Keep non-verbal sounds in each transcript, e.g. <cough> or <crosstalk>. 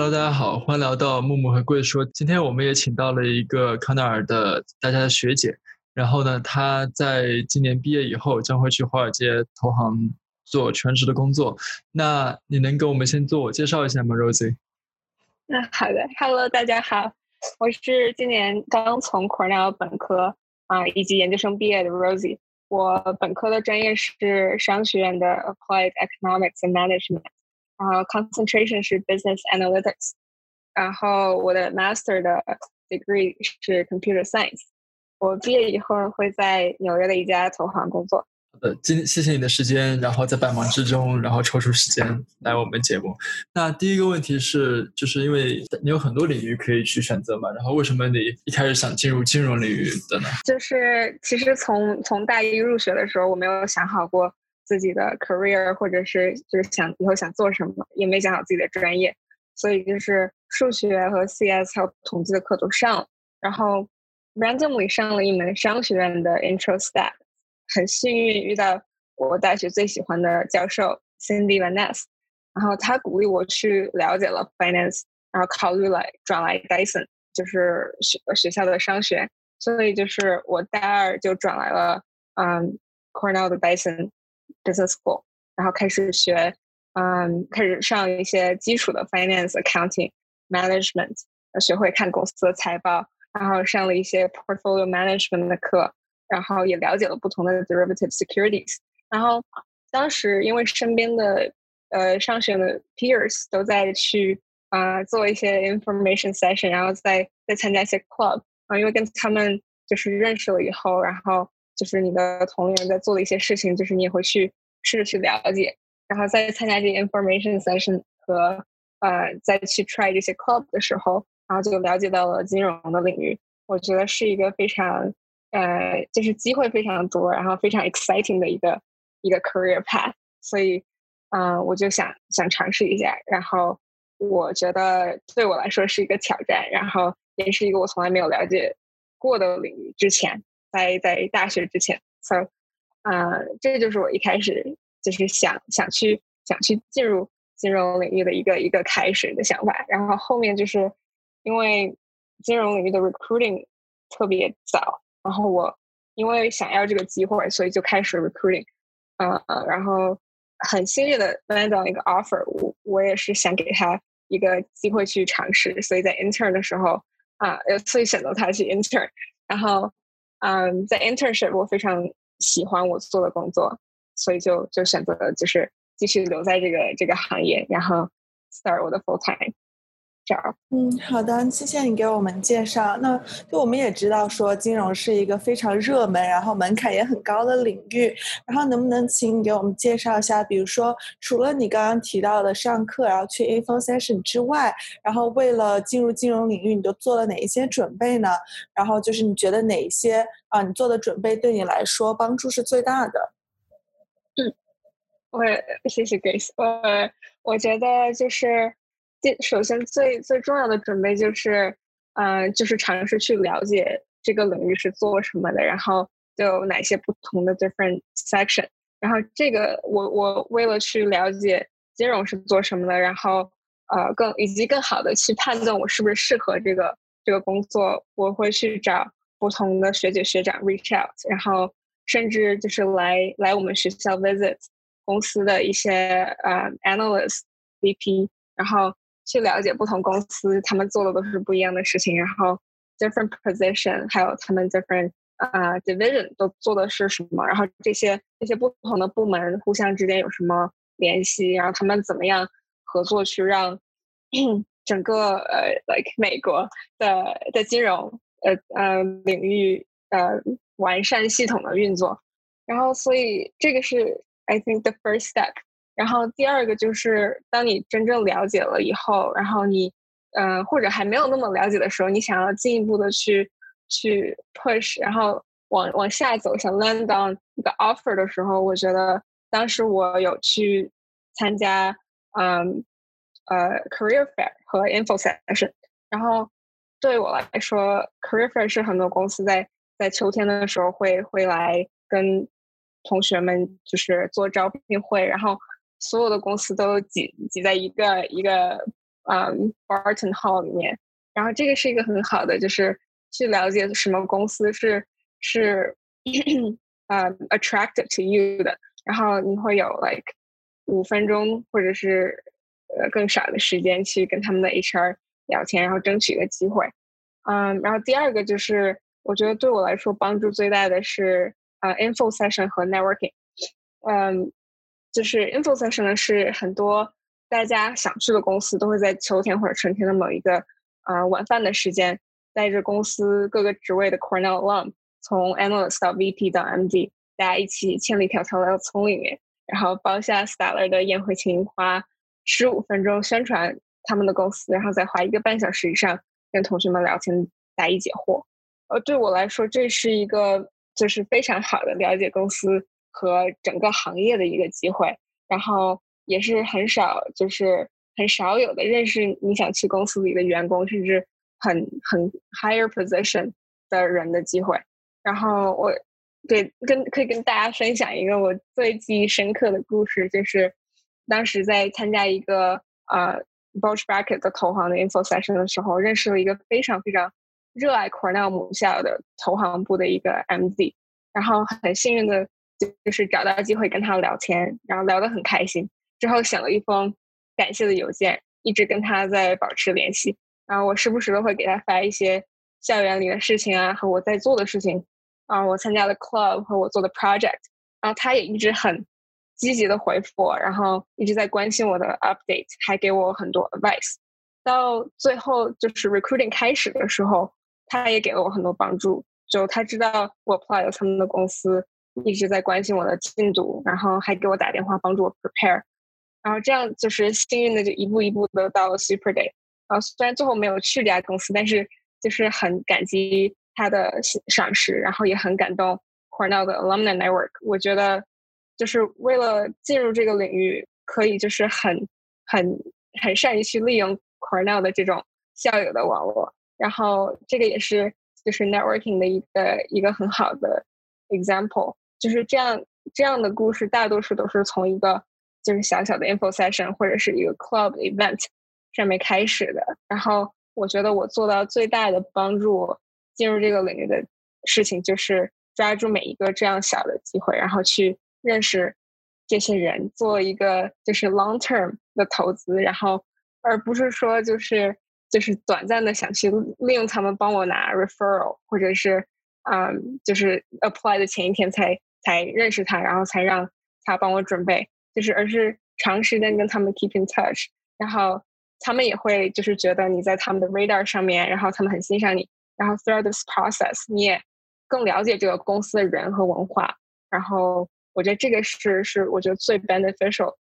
Hello，大家好，欢迎来到木木和贵说。今天我们也请到了一个康奈尔的大家的学姐，然后呢，她在今年毕业以后将会去华尔街投行做全职的工作。那你能给我们先自我介绍一下吗，Rosie？那好的，Hello，大家好，我是今年刚从 Cornell 本科啊以及研究生毕业的 Rosie。我本科的专业是商学院的 Applied Economics and Management。然后 concentration 是 business analytics，然后我的 master 的 degree 是 computer science。我毕业以后会在纽约的一家投行工作。好的，今谢谢你的时间，然后在百忙之中，然后抽出时间来我们节目。那第一个问题是，就是因为你有很多领域可以去选择嘛，然后为什么你一开始想进入金融领域的呢？就是其实从从大一入学的时候，我没有想好过。自己的 career，或者是就是想以后想做什么，也没想好自己的专业，所以就是数学和 CS 还有统计的课都上了，然后 randomly 上了一门商学院的 intro stat，很幸运遇到我大学最喜欢的教授 Cindy Van Ness，然后他鼓励我去了解了 finance，然后考虑了转来 Dyson，就是学学校的商学，所以就是我大二就转来了嗯 Cornell 的 Dyson。Business school，然后开始学，嗯，开始上一些基础的 finance、accounting、management，学会看公司的财报，然后上了一些 portfolio management 的课，然后也了解了不同的 derivative securities。然后当时因为身边的呃上学的 peers 都在去啊做一些 information session，然后再再参加一些 club，啊，因为跟他们就是认识了以后，然后。就是你的同龄人在做的一些事情，就是你也会去试着去了解，然后在参加这些 information session 和呃再去 try 这些 club 的时候，然后就了解到了金融的领域。我觉得是一个非常呃就是机会非常多，然后非常 exciting 的一个一个 career path。所以嗯，我就想想尝试一下。然后我觉得对我来说是一个挑战，然后也是一个我从来没有了解过的领域。之前。在在大学之前，so，啊，这就是我一开始就是想想去想去进入金融领域的一个一个开始的想法。然后后面就是因为金融领域的 recruiting 特别早，然后我因为想要这个机会，所以就开始 recruiting，嗯嗯，然后很幸运的 land 到一个 offer，我我也是想给他一个机会去尝试，所以在 intern 的时候啊，所以选择他去 intern，然后。嗯，在 internship 我非常喜欢我做的工作，所以就就选择就是继续留在这个这个行业，然后 start 我的 full time。嗯，好的，谢谢你给我们介绍。那就我们也知道说，金融是一个非常热门，然后门槛也很高的领域。然后能不能请你给我们介绍一下，比如说除了你刚刚提到的上课，然后去 info session 之外，然后为了进入金融领域，你都做了哪一些准备呢？然后就是你觉得哪一些啊，你做的准备对你来说帮助是最大的？嗯，我谢谢 Grace。我我觉得就是。第首先最最重要的准备就是，嗯，就是尝试去了解这个领域是做什么的，然后都有哪些不同的 different section。然后这个我我为了去了解金融是做什么的，然后呃更以及更好的去判断我是不是适合这个这个工作，我会去找不同的学姐学长 reach out，然后甚至就是来来我们学校 visit 公司的一些呃 analyst VP，然后。去了解不同公司，他们做的都是不一样的事情，然后 different position，还有他们 different 啊 division 都做的是什么，然后这些这些不同的部门互相之间有什么联系，然后他们怎么样合作去让 <clears throat> 整个呃 like 美国的的金融呃呃领域呃完善系统的运作，然后所以这个是 I think the first step。然后第二个就是，当你真正了解了以后，然后你，嗯，或者还没有那么了解的时候，你想要进一步的去去 push，然后往往下走，想 land on 一个 offer 的时候，我觉得当时我有去参加，嗯，呃，career fair 和 info session。然后对我来说，career fair 是很多公司在在秋天的时候会会来跟同学们就是做招聘会，然后。所有的公司都挤挤在一个一个嗯 Barton Hall 里面，然后这个是一个很好的，就是去了解什么公司是是 <clears throat> 呃 attractive to you 的，然后你会有 like 五分钟或者是呃更少的时间去跟他们的 HR 聊天，然后争取一个机会。嗯，然后第二个就是我觉得对我来说帮助最大的是呃 info session 和 networking。嗯，就是 info session 呢是很多大家想去的公司都会在秋天或者春天的某一个呃晚饭的时间，带着公司各个职位的 Cornell alum，从 analyst 到 VP 到 MD，大家一起千里迢迢来到村里面，然后包下 Stellar 的宴会厅，花十五分钟宣传他们的公司，然后再花一个半小时以上跟同学们聊天答疑解惑。呃，对我来说，这是一个就是非常好的了解公司。和整个行业的一个机会，然后也是很少，就是很少有的认识你想去公司里的员工，甚至很很 higher position 的人的机会。然后我给跟可以跟大家分享一个我最记忆深刻的故事，就是当时在参加一个呃 b u l c h Bracket 的投行的 info session 的时候，认识了一个非常非常热爱 Cornell 母校的投行部的一个 MD，然后很幸运的。就是找到机会跟他聊天，然后聊得很开心。之后写了一封感谢的邮件，一直跟他在保持联系。然后我时不时的会给他发一些校园里的事情啊，和我在做的事情啊，我参加的 club 和我做的 project。然后他也一直很积极的回复我，然后一直在关心我的 update，还给我很多 advice。到最后就是 recruiting 开始的时候，他也给了我很多帮助。就他知道我 apply 了他们的公司。一直在关心我的进度，然后还给我打电话帮助我 prepare，然后这样就是幸运的就一步一步的到了 Super Day。然后虽然最后没有去这家公司，但是就是很感激他的赏识，然后也很感动 Cornell 的 Alumni Network。我觉得就是为了进入这个领域，可以就是很很很善于去利用 Cornell 的这种校友的网络，然后这个也是就是 networking 的一个一个很好的 example。就是这样，这样的故事大多数都是从一个就是小小的 info session 或者是一个 club event 上面开始的。然后我觉得我做到最大的帮助进入这个领域的事情，就是抓住每一个这样小的机会，然后去认识这些人，做一个就是 long term 的投资，然后而不是说就是就是短暂的想去利用他们帮我拿 referral，或者是嗯，就是 apply 的前一天才。才认识他，然后才让他帮我准备，就是而是长时间跟他们 keep in touch，然后他们也会就是觉得你在他们的 radar 上面，然后他们很欣赏你，然后 through this process 你也更了解这个公司的人和文化，然后我觉得这个是是我觉得最 beneficial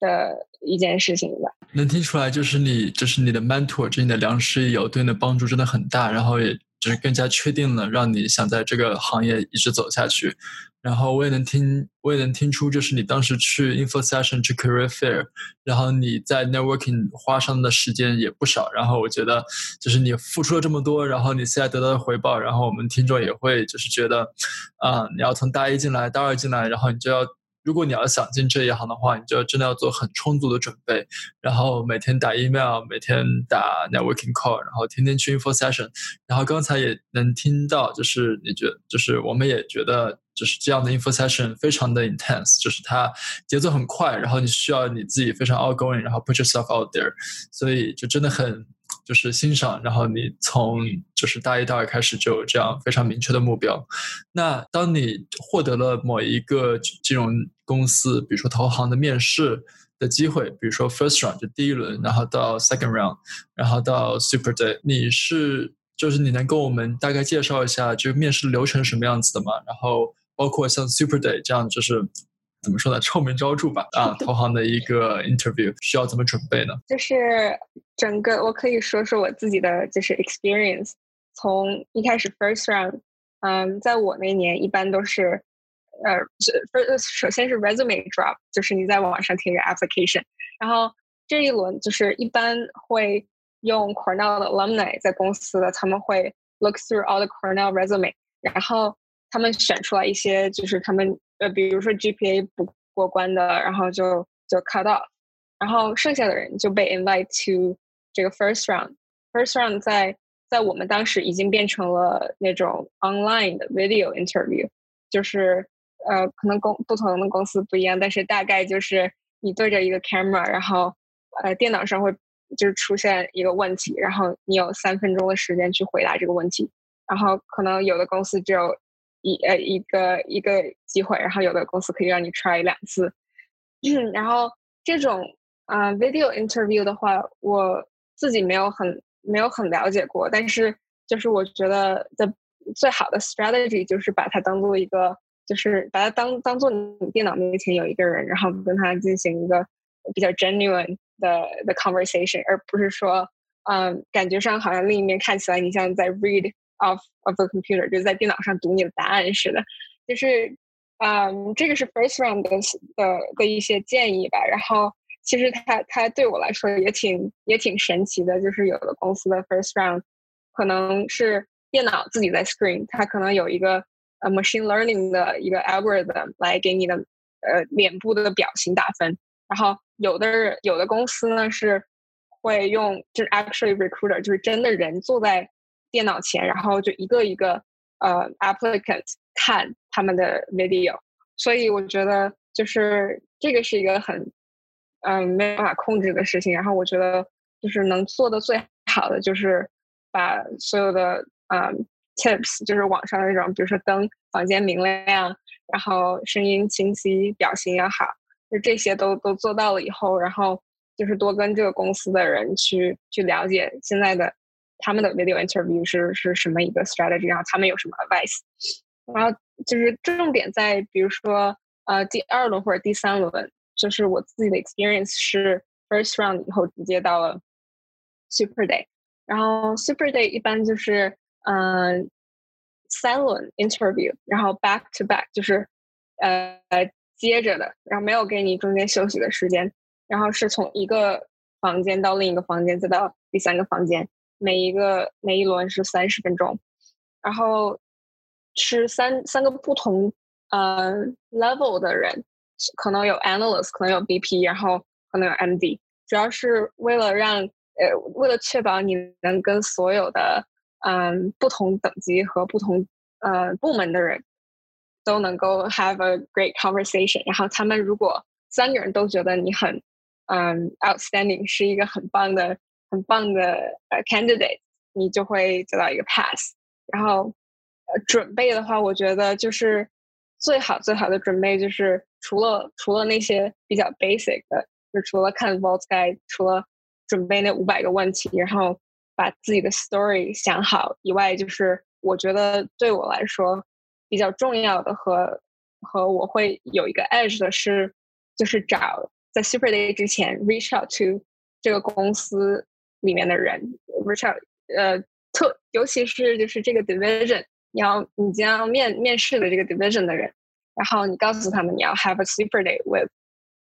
的一件事情吧。能听出来，就是你就是你的 mentor，就是你的良师益友，对你的帮助真的很大，然后也。就是更加确定了，让你想在这个行业一直走下去。然后我也能听，我也能听出，就是你当时去 info session 去 career fair，然后你在 networking 花上的时间也不少。然后我觉得，就是你付出了这么多，然后你现在得到的回报，然后我们听众也会就是觉得，啊，你要从大一进来，大二进来，然后你就要。如果你要想进这一行的话，你就真的要做很充足的准备，然后每天打 email，每天打 networking call，然后天天去 info session。然后刚才也能听到，就是你觉，就是我们也觉得，就是这样的 info session 非常的 intense，就是它节奏很快，然后你需要你自己非常 outgoing，然后 put yourself out there，所以就真的很。就是欣赏，然后你从就是大一、大二开始就有这样非常明确的目标。那当你获得了某一个金融公司，比如说投行的面试的机会，比如说 first round 就第一轮，然后到 second round，然后到 super day，你是就是你能跟我们大概介绍一下这个面试流程什么样子的吗？然后包括像 super day 这样就是。怎么说呢？臭名昭著吧，啊，投行的一个 interview 需要怎么准备呢？就是整个，我可以说说我自己的就是 experience。从一开始 first round，嗯，在我那年一般都是，呃，first 首先是 resume drop，就是你在网上填个 application，然后这一轮就是一般会用 Cornell 的 alumni 在公司的，他们会 look through all the Cornell resume，然后他们选出来一些就是他们。呃，比如说 GPA 不过关的，然后就就 cut off，然后剩下的人就被 invite to 这个 first round。first round 在在我们当时已经变成了那种 online 的 video interview，就是呃可能公不同的公司不一样，但是大概就是你对着一个 camera，然后呃电脑上会就是出现一个问题，然后你有三分钟的时间去回答这个问题，然后可能有的公司只有一呃一个一个机会，然后有的公司可以让你 try 两次，然后这种啊 video interview 的话，我自己没有很。没有很了解过，但是就是我觉得的最好的 strategy 就是把它当做一个，就是把它当当做你电脑面前有一个人，然后跟他进行一个比较 genuine 的的 conversation，而不是说，嗯，感觉上好像另一面看起来你像在 read of of the computer，就是在电脑上读你的答案似的。就是，嗯，这个是 first round 的的的一些建议吧，然后。其实它它对我来说也挺也挺神奇的，就是有的公司的 first round 可能是电脑自己在 screen，它可能有一个呃 machine learning 的一个 algorithm 来给你的呃脸部的表情打分，然后有的有的公司呢是会用就是 actually recruiter 就是真的人坐在电脑前，然后就一个一个呃 applicant 看他们的 video，所以我觉得就是这个是一个很。嗯，没办法控制的事情。然后我觉得，就是能做的最好的，就是把所有的嗯 tips，就是网上的那种，比如说灯、房间明亮，然后声音清晰，表情也好，就这些都都做到了以后，然后就是多跟这个公司的人去去了解现在的他们的 video interview 是是什么一个 strategy，然后他们有什么 advice，然后就是重点在比如说呃第二轮或者第三轮。就是我自己的 experience 是 first round 以后直接到了 super day，然后 super day 一般就是嗯三轮 interview，然后 back to back 就是呃接着的，然后没有给你中间休息的时间，然后是从一个房间到另一个房间，再到第三个房间，每一个每一轮是三十分钟，然后是三三个不同呃 level 的人。可能有 analyst，可能有 BP，然后可能有 MD，主要是为了让呃，为了确保你能跟所有的嗯不同等级和不同呃部门的人都能够 have a great conversation。然后他们如果三个人都觉得你很嗯 outstanding，是一个很棒的很棒的呃 candidate，你就会得到一个 pass。然后呃准备的话，我觉得就是最好最好的准备就是。除了除了那些比较 basic 的，就除了看 Vault guy，除了准备那五百个问题，然后把自己的 story 想好以外，就是我觉得对我来说比较重要的和和我会有一个 edge 的是，就是找在 Super Day 之前 reach out to 这个公司里面的人，reach out 呃特尤其是就是这个 division，你要你将要面面试的这个 division 的人。然后你告诉他们你要 have a super day with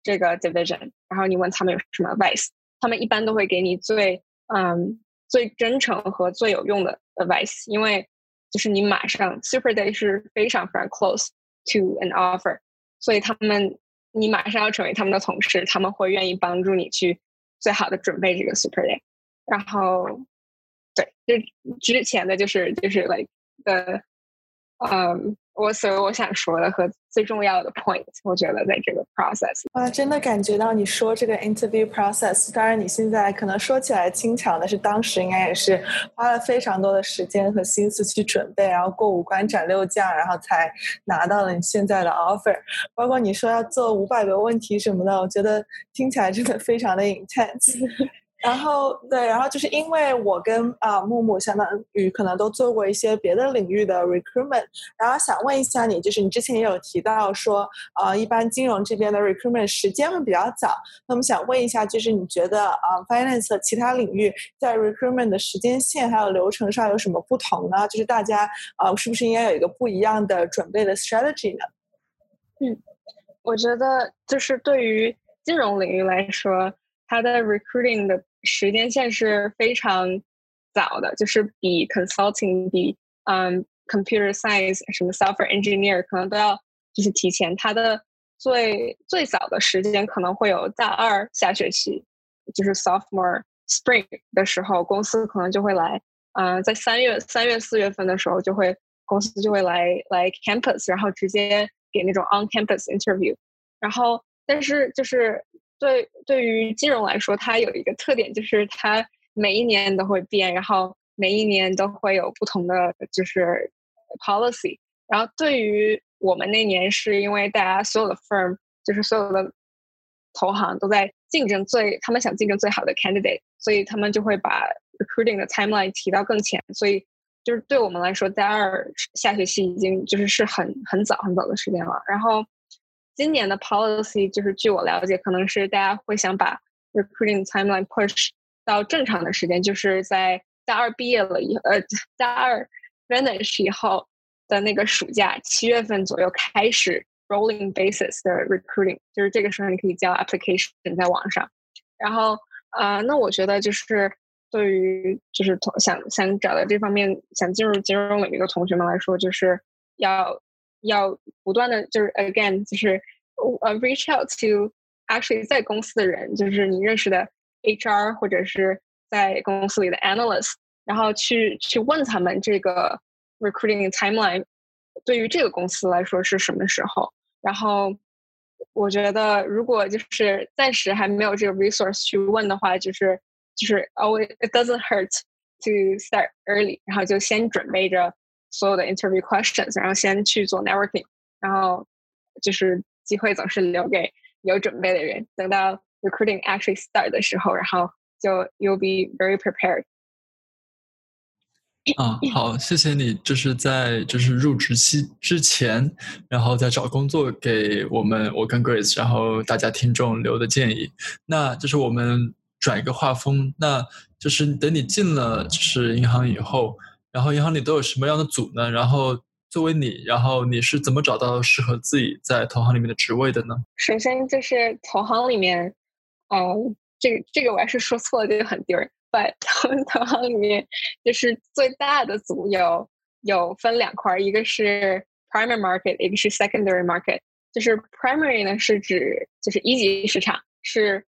这个 division，然后你问他们有什么 advice，他们一般都会给你最嗯最真诚和最有用的 advice，因为就是你马上 super day 是非常非常 close to an offer，所以他们你马上要成为他们的同事，他们会愿意帮助你去最好的准备这个 super day，然后对，就之前的就是就是 like 的嗯。我所以我想说的和最重要的 point，我觉得在这个 process，哇，真的感觉到你说这个 interview process，当然你现在可能说起来轻巧，但是当时应该也是花了非常多的时间和心思去准备，然后过五关斩六将，然后才拿到了你现在的 offer。包括你说要做五百个问题什么的，我觉得听起来真的非常的 intense。<laughs> 然后对，然后就是因为我跟啊木木相当于可能都做过一些别的领域的 recruitment，然后想问一下你，就是你之前也有提到说，呃，一般金融这边的 recruitment 时间会比较早，那么想问一下，就是你觉得啊 finance 和其他领域在 recruitment 的时间线还有流程上有什么不同呢？就是大家啊是不是应该有一个不一样的准备的 strategy 呢？嗯，我觉得就是对于金融领域来说，它的 recruiting 的时间线是非常早的，就是比 consulting 比嗯 computer science 什么 software engineer 可能都要就是提前。它的最最早的时间可能会有大二下学期，就是 sophomore spring 的时候，公司可能就会来，嗯，在三月三月四月份的时候就会公司就会来来 campus，然后直接给那种 on campus interview，然后但是就是对对于金融来说，它有一个特点就是它每一年都会变，然后每一年都会有不同的就是 policy。然后对于我们那年，是因为大家所有的 firm，就是所有的投行都在竞争最，他们想竞争最好的 candidate，所以他们就会把 recruiting 的 timeline 提到更前。所以就是对我们来说，大二下学期已经就是是很很早很早的时间了。然后今年的 policy 就是据我了解，可能是大家会想把 recruiting timeline push 到正常的时间，就是在大二毕业了以呃大二 finish 以后。的那个暑假，七月份左右开始 rolling basis 的 recruiting，就是这个时候你可以交 application 在网上。然后，呃，那我觉得就是对于就是同想想找到这方面想进入金融领域的同学们来说，就是要要不断的就是 again 就是呃 reach out to actually 在公司的人，就是你认识的 HR 或者是在公司里的 analyst，然后去去问他们这个。recruiting timeline 对于这个公司来说是什么时候？然后我觉得，如果就是暂时还没有这个 resource 去问的话，就是就是 always it doesn't hurt to start early，然后就先准备着 所有的 interview questions，然后先去做 networking，然后就是机会总是留给有准备的人。等到 recruiting actually start 的时候，然后就 you'll be very prepared。啊，好，谢谢你，就是在就是入职期之前，然后在找工作给我们我跟 Grace，然后大家听众留的建议。那就是我们转一个画风，那就是等你进了就是银行以后，然后银行里都有什么样的组呢？然后作为你，然后你是怎么找到适合自己在投行里面的职位的呢？首先就是投行里面，嗯，这个这个我要是说错了就很丢人。在 <laughs> 投投行里面，就是最大的组有有分两块，一个是 primary market，一个是 secondary market。就是 primary 呢是指就是一级市场，是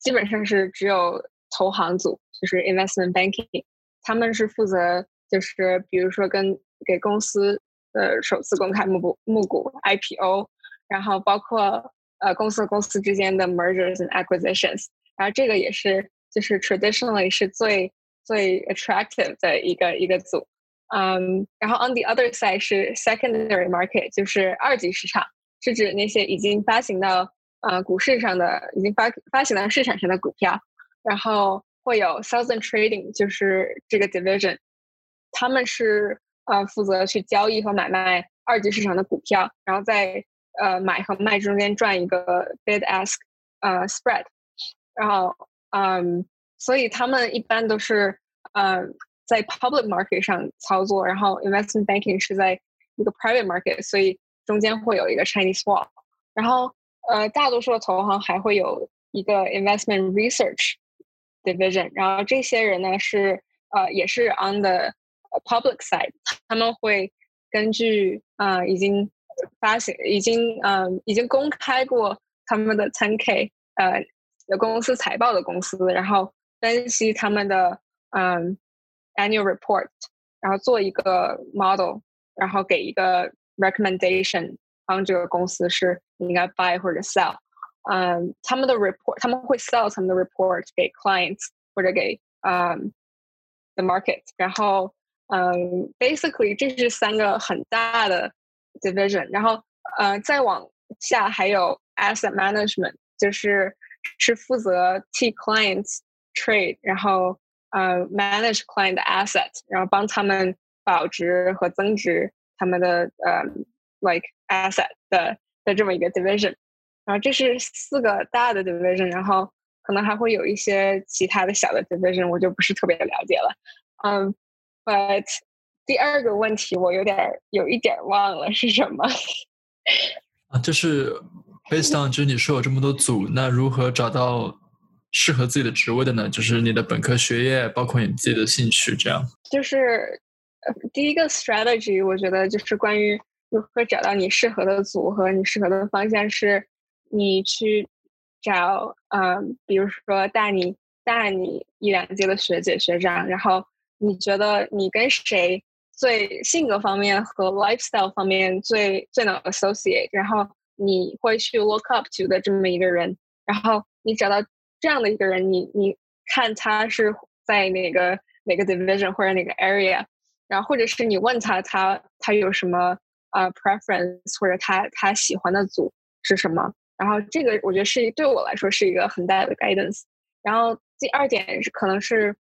基本上是只有投行组，就是 investment banking，他们是负责就是比如说跟给公司呃首次公开募股募股 IPO，然后包括呃公司和公司之间的 mergers and acquisitions，然后这个也是。就是 traditionally 是最最 attractive 的一个一个组，嗯，然后 on the other side 是 secondary market，就是二级市场，是指那些已经发行到呃股市上的，已经发发行到市场上的股票，然后会有 sales and trading，就是这个 division，他们是呃负责去交易和买卖二级市场的股票，然后在呃买和卖中间赚一个 bid ask 呃 spread，然后。嗯，所以他们一般都是嗯在 public market 上操作，然后 investment banking 是在一个 private market，所以中间会有一个 Chinese wall。然后呃，大多数的投行还会有一个 investment research division，然后这些人呢是呃也是 on the public side，他们会根据啊已经发行、已经嗯已经公开过他们的 10K 呃。有公司财报的公司，然后分析他们的嗯 annual report，然后做一个 model，然后给一个 recommendation，帮这个公司是应该 buy 或者 sell。嗯，他们的 report，他们会 sell 他们的 report 给 clients 或者给嗯 the market。然后 嗯，basically 这是三个很大的 division。然后呃，再往下还有 asset management，就是。是负责替 clients trade，然后呃 manage client asset，然后帮他们保值和增值他们的呃 like asset 的的这么一个 division，然后这是四个大的 division，然后可能还会有一些其他的小的 division，我就不是特别了解了。嗯，but 第二个问题我有点有一点忘了是什么。<laughs> 啊，就是。Based on 就是你说有这么多组，那如何找到适合自己的职位的呢？就是你的本科学业，包括你自己的兴趣，这样。就是第一个 strategy，我觉得就是关于如何找到你适合的组和你适合的方向，是你去找，嗯，比如说大你大你一两届的学姐学长，然后你觉得你跟谁最性格方面和 lifestyle 方面最最能 associate，然后你会去 look up to 的这么一个人，然后你找到这样的一个人，你你看他是在哪个哪个 division 或者哪个 area，然后或者是你问他他他有什么。啊，preference 或者他他喜欢的组是什么？然后这个我觉得是对我来说是一个很大的 guidance。然后第二点是可能是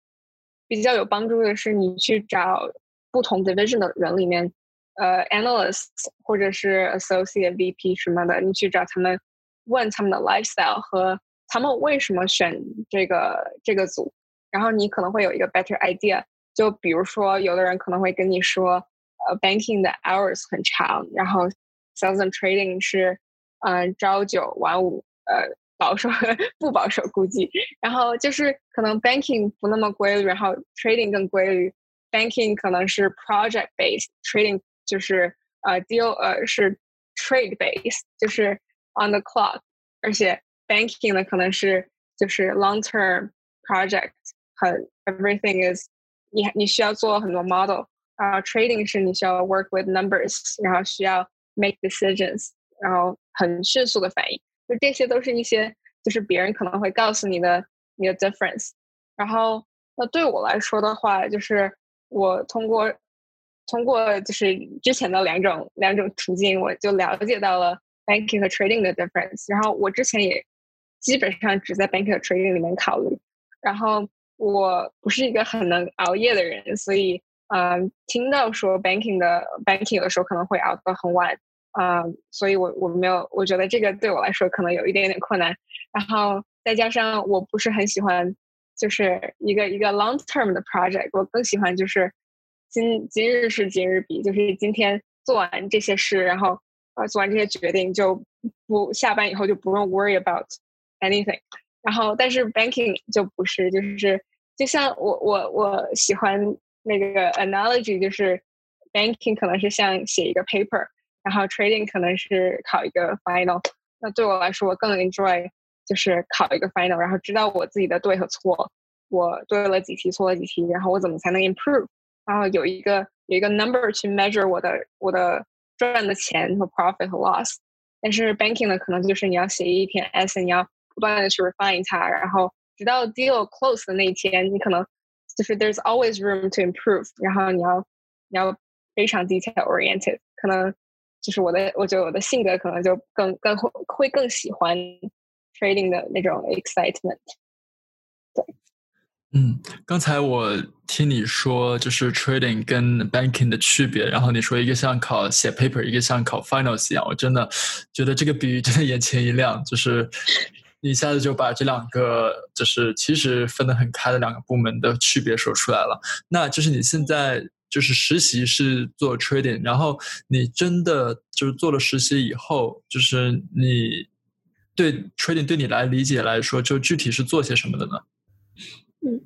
比较有帮助的是，你去找不同 division 的人里面，呃，analysts 或者是 associate VP 什么的，你去找他们问他们的 lifestyle 和他们为什么选这个这个组，然后你可能会有一个 better idea。就比如说，有的人可能会跟你说。呃，banking 的 hours 很长，然后 sales and trading 是，嗯，朝九晚五，呃，保守不保守估计，然后就是可能 <laughs> banking 不那么规律，然后 trading 更规律，banking 可能是 project based，trading 就是呃 deal 呃是 trade based，就是 on the clock，而且 banking 呢可能是就是 long term project，很 everything is 你你需要做很多 model。啊，trading 是你需要 work with numbers，然后需要 make decisions，然后很迅速的反应， 就这些都是一些就是别人可能会告诉你的你的 difference。然后那对我来说的话，就是我通过通过就是之前的两种两种途径，我就了解到了 banking 和 trading 的 difference。然后我之前也基本上只在 banking 和 trading 里面考虑。然后我不是一个很能熬夜的人，所以。嗯，听到说 banking 的 banking 有的时候可能会熬得很晚，啊，所以我我没有，我觉得这个对我来说可能有一点点困难。然后再加上我不是很喜欢，就是一个一个 long term 的 project，我更喜欢就是今今日事今日毕，就是今天做完这些事，然后呃做完这些决定就不下班以后就不用 worry about anything。然后但是 banking 就不是，就是就像我我我喜欢。那个 analogy 就是 banking 可能是像写一个 paper，然后 trading 可能是考一个 final。那对我来说，我更 enjoy 就是考一个 final，然后知道我自己的对和错，我对了几题，错了几题，然后我怎么才能 improve，然后有一个有一个 number 去 measure 我的我的赚的钱和 profit 和 loss。但是 banking 呢，可能就是你要写一篇 essay，你要不断的去 refine 它，然后直到 deal close 的那一天，你可能。就是 there's always room to improve，然后你要你要非常 detail oriented，可能 就是我的，我觉得我的性格可能就更更会会更喜欢 trading 的那种 excitement。对，嗯，刚才我听你说就是 trading 跟 banking 的区别，然后你说一个像考写 paper，一个像考 finals 一样，我真的觉得这个比喻真的眼前一亮，就是。一下子就把这两个就是其实分得很开的两个部门的区别说出来了。那就是你现在就是实习是做 trading，然后你真的就是做了实习以后，就是你对 trading 对你来理解来说，就具体是做些什么的呢？嗯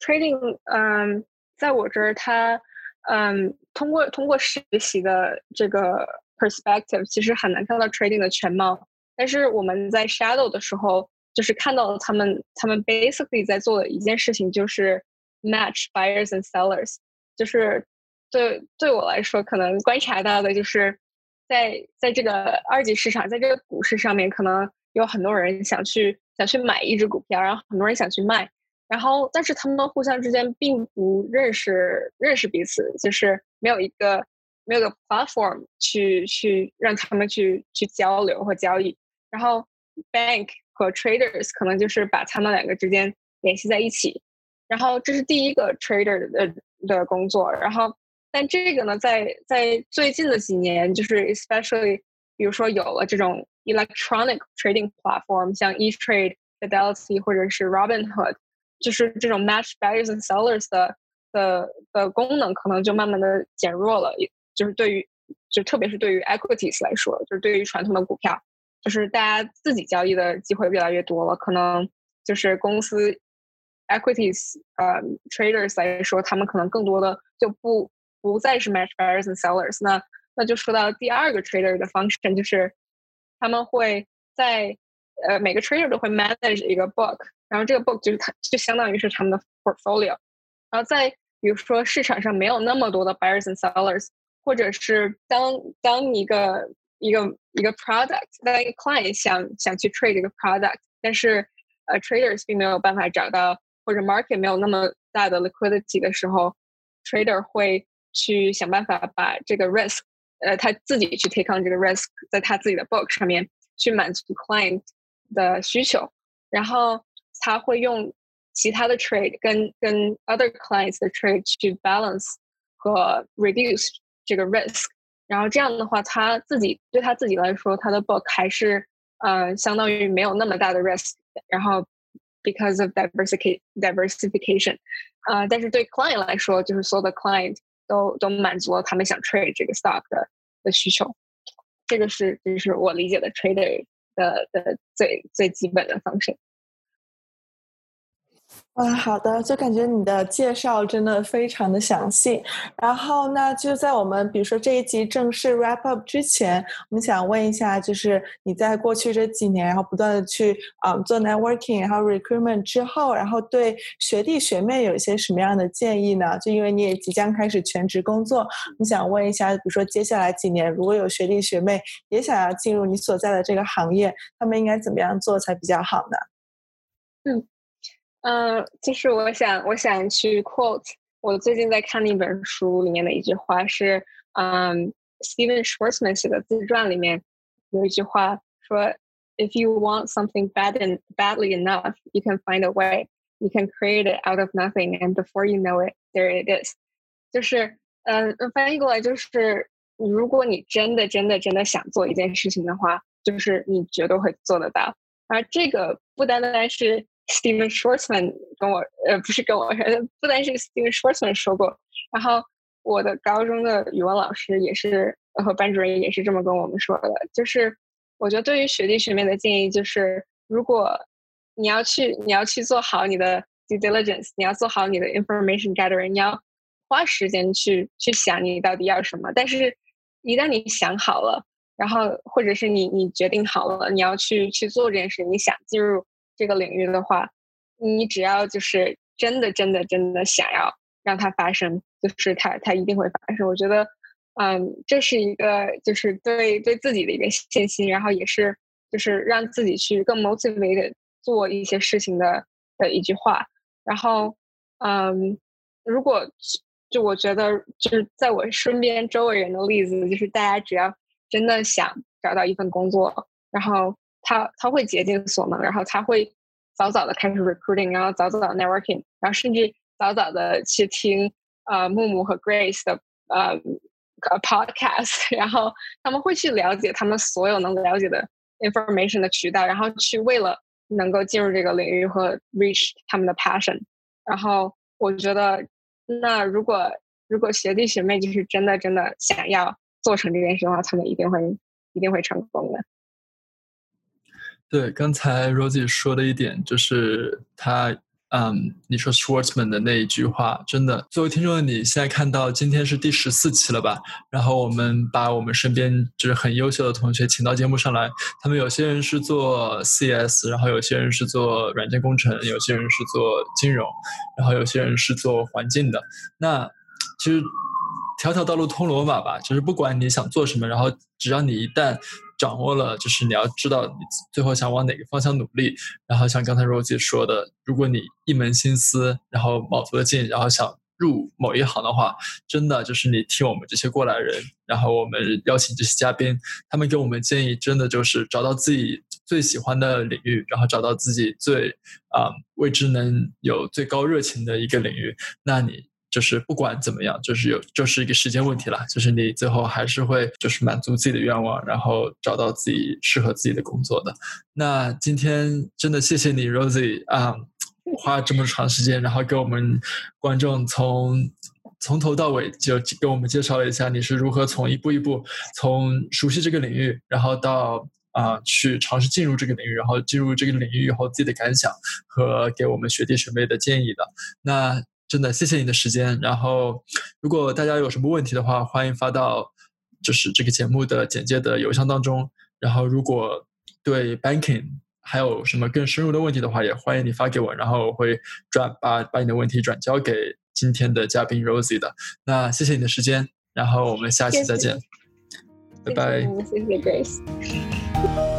，trading，嗯，在我这儿，它，嗯，通过通过实习的这个 perspective，其实很难看到 trading 的全貌。但是我们在 shadow 的时候，就是看到了他们，他们 basically 在做的一件事情就是 match buyers and sellers。就是对对我来说，可能观察到的就是，在在这个二级市场，在这个股市上面，可能有很多人想去想去买一只股票，然后很多人想去卖，然后但是他们互相之间并不认识认识彼此，就是没有一个没有个 platform 去去让他们去去交流和交易。然后，bank 和 traders 可能就是把他们两个之间联系在一起。然后这是第一个 trader 的的工作。然后，但这个呢，在在最近的几年，就是 especially 比如说有了这种 electronic trading platform，像 eTrade、Fidelity 或者是 Robinhood，就是这种 match buyers and sellers 的的的功能，可能就慢慢的减弱了。就是对于，就特别是对于 equities 来说，就是对于传统的股票。就是大家自己交易的机会越来越多了，可能就是公司 equities 呃 traders 来说，他们可能更多的就不不再是 match buyers and sellers。那那就说到第二个 trader 的 function，就是他们会在呃每个 trader 都会 manage 一个 book，然后这个 book 就是它就相当于是他们的 portfolio。然后在比如说市场上没有那么多的 buyers and sellers，或者是当当一个一个一个 product，当一个 client 想想去 trade 这个 product，但是呃 traders 并没有办法找到，或者 market 没有那么大的 liquidity 的时候，trader 会去想办法把这个 risk，呃他自己去 take on 这个 risk，在他自己的 book 上面去满足 client 的需求，然后他会用。其他的 trade 跟跟 other clients 的 trade 去 balance 和 reduce 这个 risk，然后这样的话，他自己对他自己来说，他的 book 还是呃相当于没有那么大的 risk，然后 because of diversification diversification，啊，但是对 client 来说，就是所有的 client 都都满足了他们想 trade 这个 stock 的的需求，这个是就是我理解的 trader 的的最最基本的方 啊。好的，就感觉你的介绍真的非常的详细。然后，那就在我们比如说这一集正式 wrap up 之前，我们想问一下，就是你在过去这几年，然后不断的去啊做 networking，然后 recruitment 之后，然后对学弟学妹有一些什么样的建议呢？就因为你也即将开始全职工作，你想问一下，比如说接下来几年，如果有学弟学妹也想要进入你所在的这个行业，他们应该怎么样做才比较好呢？嗯。嗯，就是我想，我想去 quote 我最近在看那本书里面的一句话是，嗯，Steven Schwarzman 写的自传里面有一句话说，If you want something bad and badly enough, you can find a way. You can create it out of nothing, and before you know it, there it is. 就是，嗯，翻译过来就是，如果你真的、真的、真的想做一件事情的话，就是你绝对会做得到。而这个不单单是 Steven Schwartzman 跟我呃不是跟我，不单是 Steven Schwartzman 说过，然后我的高中的语文老师也是和班主任也是这么跟我们说的，就是我觉得对于学弟学妹的建议就是，如果你要去你要去做好你的 due diligence，你要做好你的 information gathering，你要花时间去去想你到底要什么，但是一旦你想好了，然后或者是你你决定好了你要去去做这件事，你想进入。这个领域的话，你只要就是真的、真的、真的想要让它发生，就是它它一定会发生。我觉得，嗯，这是一个就是对对自己的一个信心，然后也是就是让自己去更 motivated 做一些事情的的一句话。然后，嗯，如果就我觉得就是在我身边周围人的例子，就是大家只要真的想找到一份工作，然后。他他会竭尽所能，然后他会早早的开始 recruiting，然后早早的 networking，然后甚至早早的去听呃木木和 Grace 的呃 podcast，<laughs> 然后他们会去了解他们所有能了解的 information 的渠道，然后去为了能够进入这个领域和 reach 他们的 passion。然后我觉得，那如果如果学弟学妹就是真的真的想要做成这件事的话，他们一定会一定会成功的。对，刚才 Rosie 说的一点就是他，嗯，你说 Schwartzman 的那一句话，真的，作为听众的你现在看到今天是第十四期了吧？然后我们把我们身边就是很优秀的同学请到节目上来，他们有些人是做 CS，然后有些人是做软件工程，有些人是做金融，然后有些人是做环境的。那其实条条道路通罗马吧，就是不管你想做什么，然后只要你一旦掌握了，就是你要知道你最后想往哪个方向努力。然后像刚才 Rosie 说的，如果你一门心思，然后卯足了劲，然后想入某一行的话，真的就是你听我们这些过来人，然后我们邀请这些嘉宾，他们给我们建议，真的就是找到自己最喜欢的领域，然后找到自己最啊为之能有最高热情的一个领域，那你。就是不管怎么样，就是有就是一个时间问题了。就是你最后还是会就是满足自己的愿望，然后找到自己适合自己的工作的。那今天真的谢谢你，Rosie 啊，花这么长时间，然后给我们观众从从头到尾就给我们介绍了一下你是如何从一步一步从熟悉这个领域，然后到啊去尝试进入这个领域，然后进入这个领域以后自己的感想和给我们学弟学妹的建议的。那。真的谢谢你的时间。然后，如果大家有什么问题的话，欢迎发到就是这个节目的简介的邮箱当中。然后，如果对 banking 还有什么更深入的问题的话，也欢迎你发给我，然后我会转把把你的问题转交给今天的嘉宾 Rosie 的。那谢谢你的时间，然后我们下期再见，拜拜。谢谢 Grace。